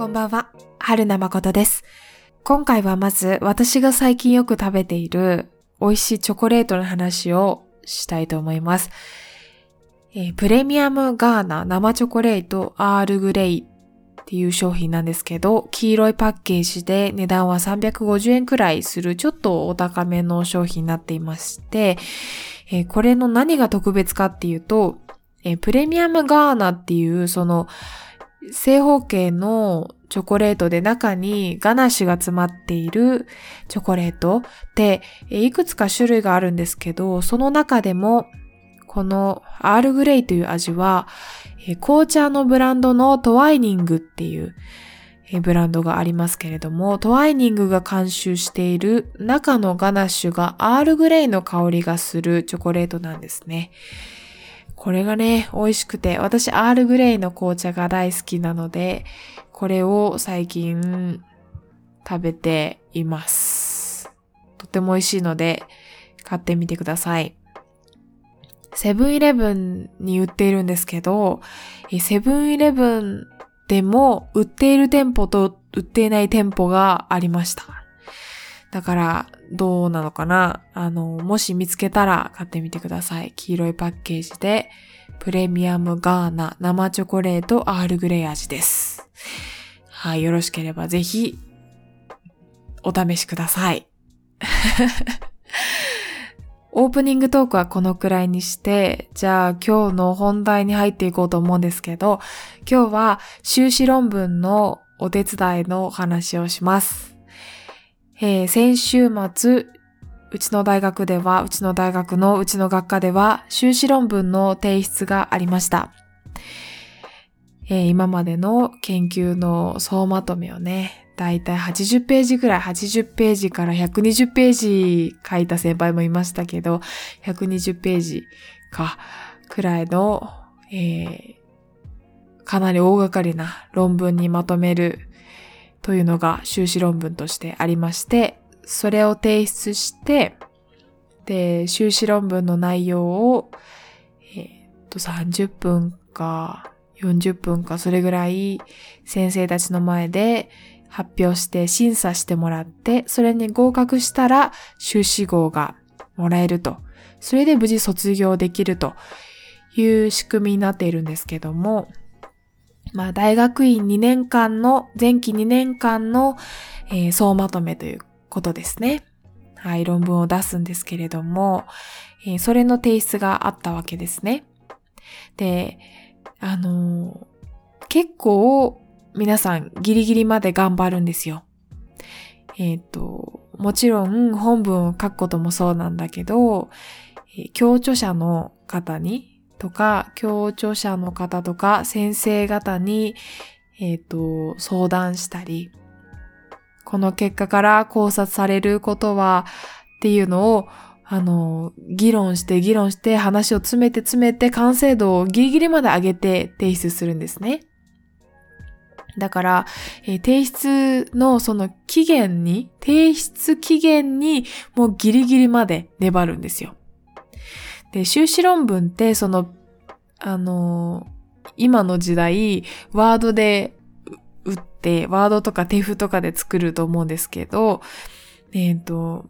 こんばんは、春名誠です。今回はまず私が最近よく食べている美味しいチョコレートの話をしたいと思います。えープレミアムガーナ生チョコレートアールグレイっていう商品なんですけど、黄色いパッケージで値段は350円くらいするちょっとお高めの商品になっていまして、えーこれの何が特別かっていうと、えープレミアムガーナっていうその正方形のチョコレートで中にガナッシュが詰まっているチョコレートっていくつか種類があるんですけど、その中でもこのアールグレイという味は、紅茶のブランドのトワイニングっていうブランドがありますけれども、トワイニングが監修している中のガナッシュがアールグレイの香りがするチョコレートなんですね。これがね、美味しくて、私アールグレイの紅茶が大好きなので、これを最近食べています。とても美味しいので、買ってみてください。セブンイレブンに売っているんですけど、セブンイレブンでも売っている店舗と売っていない店舗がありました。だから、どうなのかな？あの、もし見つけたら買ってみてください。黄色いパッケージで、プレミアムガーナ生チョコレートアールグレイ味です。はい、よろしければぜひ、お試しください。オープニングトークはこのくらいにして、じゃあ今日の本題に入っていこうと思うんですけど、今日は修士論文のお手伝いのお話をします。えー先週末、うちの大学では、うちの大学のうちの学科では、修士論文の提出がありました。えー今までの研究の総まとめをね、だいたい80ページくらい、80ページから120ページ書いた先輩もいましたけど、120ページか、くらいの、えーかなり大掛かりな論文にまとめるというのが修士論文としてありまして、それを提出して、で、修士論文の内容を、えーっと、30分か40分かそれぐらい先生たちの前で発表して審査してもらって、それに合格したら修士号がもらえると。それで無事卒業できるという仕組みになっているんですけども、まあ、大学院2年間の、前期2年間の、えー総まとめということですね。はい、論文を出すんですけれども、えーそれの提出があったわけですね。で、あのー結構皆さんギリギリまで頑張るんですよ。えっ、と、もちろん本文を書くこともそうなんだけど、えー教著者の方にとか、教著者の方とか、先生方に、えっ、と、相談したり、この結果から考察されることは、っていうのを、あの、議論して議論して話を詰めて詰めて完成度をギリギリまで上げて提出するんですね。だから、えー提出のその期限に、提出期限にもうギリギリまで粘るんですよ。で、修士論文って、その、あの今の時代、ワードで打って、ワードとかテフとかで作ると思うんですけど、えっ、と、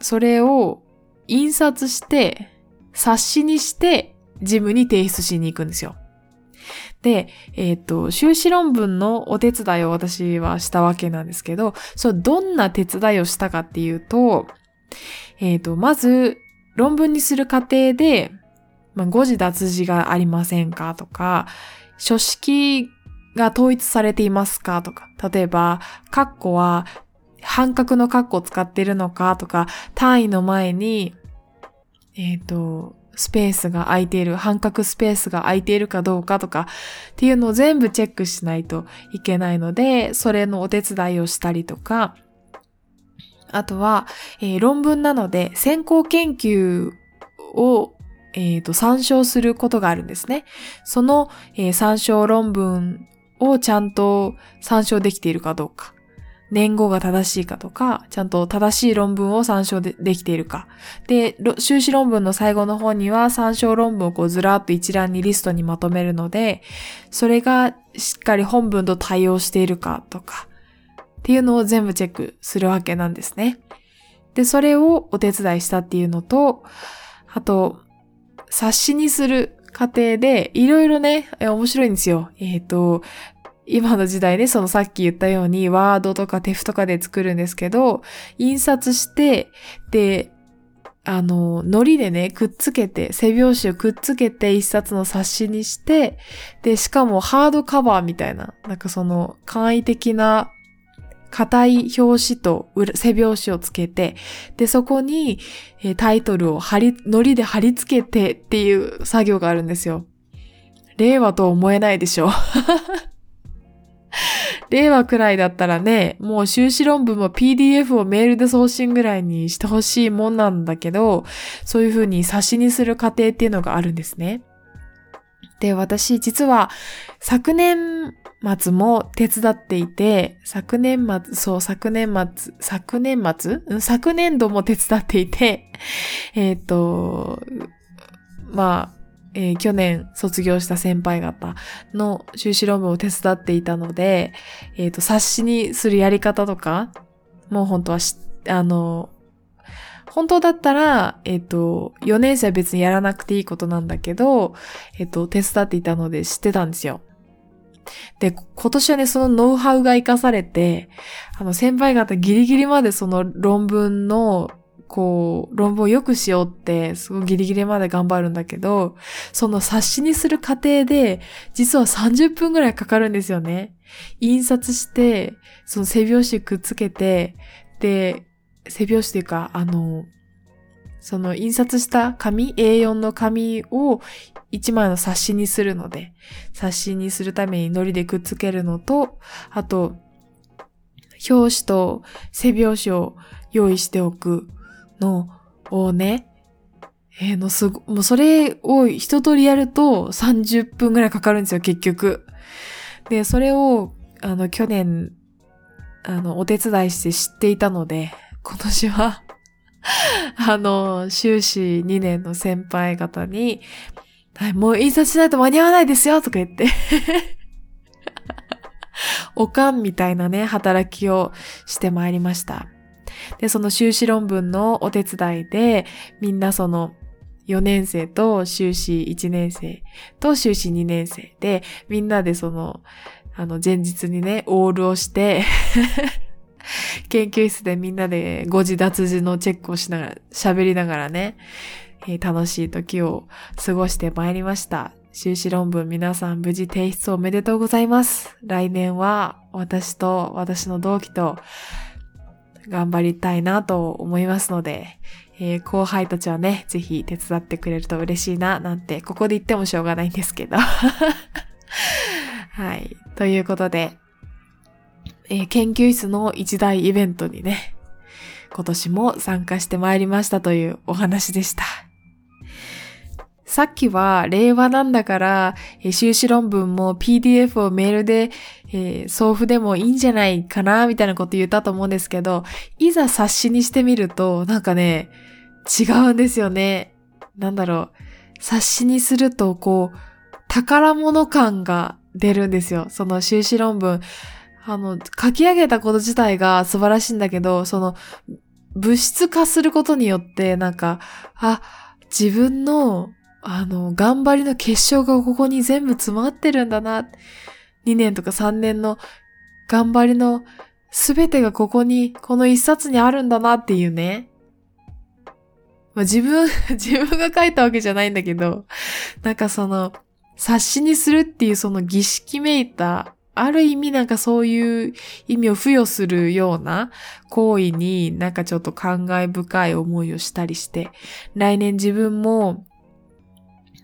それを印刷して、冊子にして、事務に提出しに行くんですよ。で、えっ、と、修士論文のお手伝いを私はしたわけなんですけど、そう、どんな手伝いをしたかっていうと、えっ、と、まず、論文にする過程で、まあ、誤字脱字がありませんかとか、書式が統一されていますかとか、例えば、カッコは半角のカッコを使っているのかとか、単位の前に、えっ、と、スペースが空いている、半角スペースが空いているかどうかとか、っていうのを全部チェックしないといけないので、それのお手伝いをしたりとか、あとは、えー論文なので先行研究を、えーと参照することがあるんですね。その、えー参照論文をちゃんと参照できているかどうか。年号が正しいかとか、ちゃんと正しい論文を参照でできているか。で、修士論文の最後の方には参照論文をこうずらっと一覧にリストにまとめるので、それがしっかり本文と対応しているかとか、っていうのを全部チェックするわけなんですね。で、それをお手伝いしたっていうのと、あと、冊子にする過程で、いろいろね、面白いんですよ。えっ、ー、と、今の時代ね、そのさっき言ったように、ワードとかテフとかで作るんですけど、印刷して、で、あの、糊でね、くっつけて、背表紙をくっつけて一冊の冊子にして、で、しかもハードカバーみたいな、なんかその簡易的な硬い表紙と背表紙をつけて、で、そこに、えタイトルを貼り、糊で貼り付けてっていう作業があるんですよ。令和とは思えないでしょ。令和くらいだったらね、もう修士論文も PDF をメールで送信ぐらいにしてほしいもんなんだけど、そういうふうに冊子にする過程っていうのがあるんですね。で、私実は昨年末も手伝っていて、昨年末、そう、昨年末、昨年末？昨年度も手伝っていて、えっ、ー、と、まあ、えー、去年卒業した先輩方の修士論文を手伝っていたので、えっ、ー、と、冊子にするやり方とか、もう本当はし、あの、本当だったら、えっ、と、4年生は別にやらなくていいことなんだけど、えっ、と、手伝っていたので知ってたんですよ。で、今年はね、そのノウハウが活かされて、あの、先輩方ギリギリまでその論文のこう、論文を良くしようって、すごいギリギリまで頑張るんだけど、その冊子にする過程で、実は30分ぐらいかかるんですよね。印刷して、その背表紙くっつけて、で、背表紙っていうか、あの、その印刷した紙、A4 の紙を1枚の冊子にするので、冊子にするために糊でくっつけるのと、あと、表紙と背表紙を用意しておくのをね、えー、のすご、もうそれを一通りやると30分ぐらいかかるんですよ、結局。で、それを、あの、去年、あの、お手伝いして知っていたので、今年は あの、修士2年の先輩方に、もう印刷しないと間に合わないですよとか言って おかんみたいなね、働きをしてまいりました。で、その修士論文のお手伝いで、みんなその、4年生と修士1年生と修士2年生で、みんなでその、あの、前日にね、オールをして 研究室でみんなで誤字脱字のチェックをしながら、喋りながらね、えー、楽しい時を過ごしてまいりました。修士論文皆さん無事提出おめでとうございます。来年は私と私の同期と頑張りたいなと思いますので、えー、後輩たちはね、ぜひ手伝ってくれると嬉しいな、なんて、ここで言ってもしょうがないんですけど。はい。ということで、えー、研究室の一大イベントにね、今年も参加してまいりましたというお話でした。さっきは令和なんだから、えー、修士論文も PDF をメールで、えー、送付でもいいんじゃないかな、みたいなこと言ったと思うんですけど、いざ冊子にしてみると、なんかね、違うんですよね。なんだろう。冊子にすると、こう、宝物感が出るんですよ。その修士論文。あの、書き上げたこと自体が素晴らしいんだけど、その、物質化することによって、なんか、あ、自分のあの、頑張りの結晶がここに全部詰まってるんだな。2年とか3年の頑張りのすべてがここに、この一冊にあるんだなっていうね。まあ、自分、自分が書いたわけじゃないんだけど、なんかその、冊子にするっていうその儀式めいた、ある意味なんかそういう意味を付与するような行為になんかちょっと感慨深い思いをしたりして、来年自分も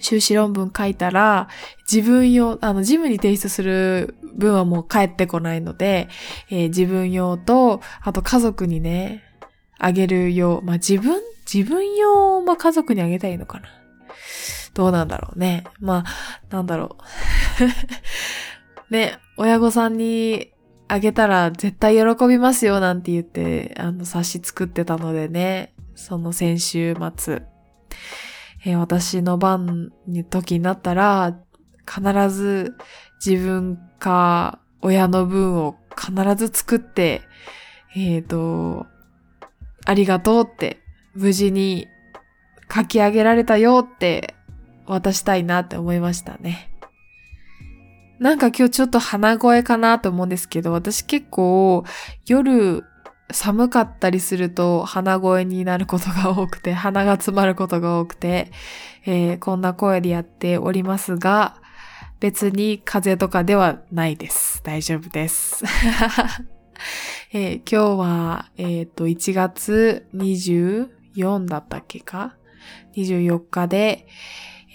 修士論文書いたら、自分用、あの、ジムに提出する分はもう返ってこないので、えー、自分用と、あと家族にね、あげる用。まあ、自分、自分用は家族にあげたいいのかな。どうなんだろうね。まあ、なんだろう。ね、親御さんにあげたら絶対喜びますよなんて言って、あの、冊子作ってたのでね、その先週末、えー、私の番に時になったら、必ず自分か親の分を必ず作って、えっ、ー、と、ありがとうって、無事に書き上げられたよって渡したいなって思いましたね。なんか今日ちょっと鼻声かなと思うんですけど、私結構夜寒かったりすると鼻声になることが多くて、鼻が詰まることが多くて、えー、こんな声でやっておりますが、別に風邪とかではないです。大丈夫です。えー、今日は、えっ、ー、と、1月24だったっけか ?24 日で、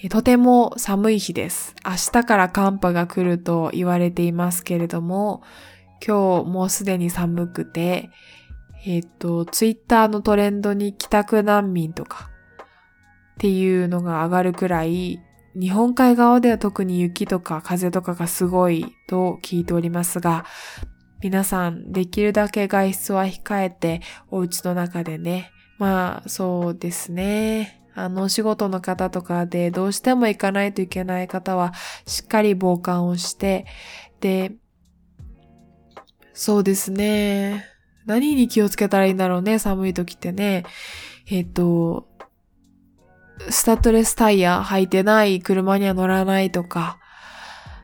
とても寒い日です。明日から寒波が来ると言われていますけれども、今日もうすでに寒くて、えっ、ー、と、ツイッターのトレンドに帰宅難民とかっていうのが上がるくらい、日本海側では特に雪とか風とかがすごいと聞いておりますが、皆さんできるだけ外出は控えてお家の中でね、まあそうですね。あの、お仕事の方とかでどうしても行かないといけない方は、しっかり防寒をして、で、そうですね。何に気をつけたらいいんだろうね、寒い時ってね。えっ、と、スタッドレスタイヤ履いてない車には乗らないとか、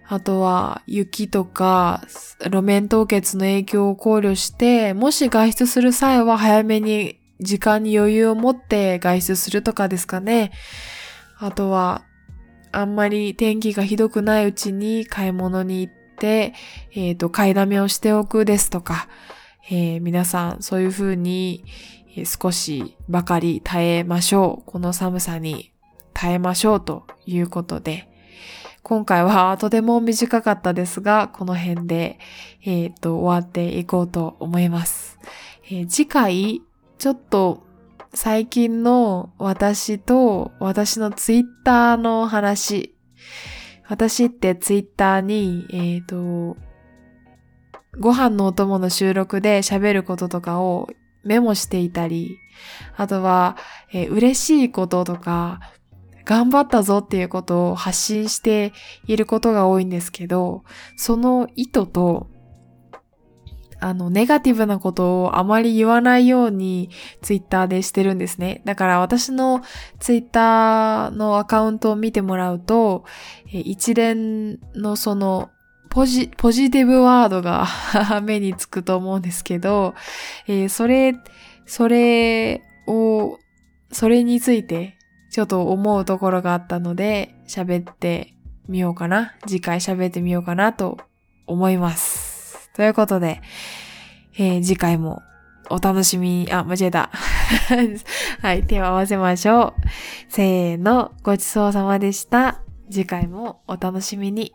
あとは雪とか路面凍結の影響を考慮して、もし外出する際は早めに時間に余裕を持って外出するとかですかね。あとは、あんまり天気がひどくないうちに買い物に行って、えっ、ー、と、買いだめをしておくですとか、えー、皆さんそういうふうに少しばかり耐えましょう。この寒さに耐えましょうということで、今回はとても短かったですが、この辺で、えっ、ー、と、終わっていこうと思います。えー、次回、ちょっと最近の私と私のツイッターの話。私ってツイッターに、えっ、ー、と、ご飯のお供の収録で喋ることとかをメモしていたり、あとは、えー、嬉しいこととか、頑張ったぞっていうことを発信していることが多いんですけど、その意図とあの、ネガティブなことをあまり言わないようにツイッターでしてるんですね。だから私のツイッターのアカウントを見てもらうと、一連のそのポジ、ポジティブワードが 目につくと思うんですけど、えー、それ、それを、それについてちょっと思うところがあったので喋ってみようかな。次回喋ってみようかなと思います。ということで、えー、次回もお楽しみに、あ、間違えた。はい、手を合わせましょう。せーの、ごちそうさまでした。次回もお楽しみに。